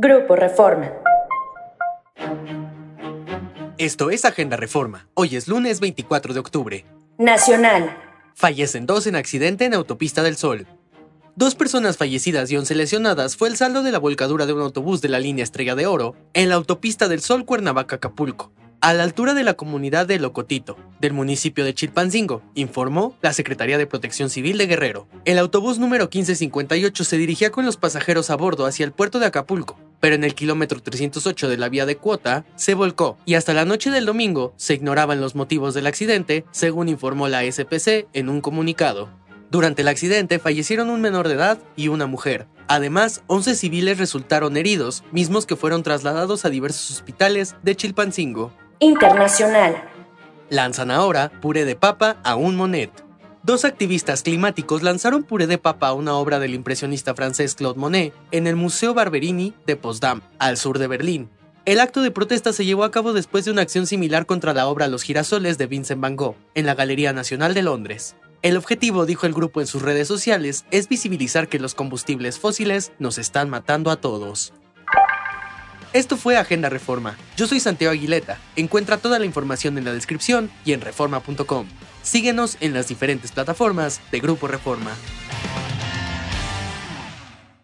Grupo Reforma. Esto es Agenda Reforma. Hoy es lunes 24 de octubre. Nacional. Fallecen dos en accidente en Autopista del Sol. Dos personas fallecidas y once lesionadas fue el saldo de la volcadura de un autobús de la línea Estrella de Oro en la Autopista del Sol Cuernavaca-Acapulco, a la altura de la comunidad de Locotito, del municipio de Chilpancingo, informó la Secretaría de Protección Civil de Guerrero. El autobús número 1558 se dirigía con los pasajeros a bordo hacia el puerto de Acapulco, pero en el kilómetro 308 de la vía de cuota se volcó y hasta la noche del domingo se ignoraban los motivos del accidente, según informó la SPC en un comunicado. Durante el accidente fallecieron un menor de edad y una mujer. Además, 11 civiles resultaron heridos, mismos que fueron trasladados a diversos hospitales de Chilpancingo. Internacional. Lanzan ahora puré de papa a un monet. Dos activistas climáticos lanzaron puré de papa a una obra del impresionista francés Claude Monet en el Museo Barberini de Potsdam, al sur de Berlín. El acto de protesta se llevó a cabo después de una acción similar contra la obra Los girasoles de Vincent van Gogh, en la Galería Nacional de Londres. El objetivo, dijo el grupo en sus redes sociales, es visibilizar que los combustibles fósiles nos están matando a todos. Esto fue Agenda Reforma. Yo soy Santiago Aguileta. Encuentra toda la información en la descripción y en reforma.com. Síguenos en las diferentes plataformas de Grupo Reforma.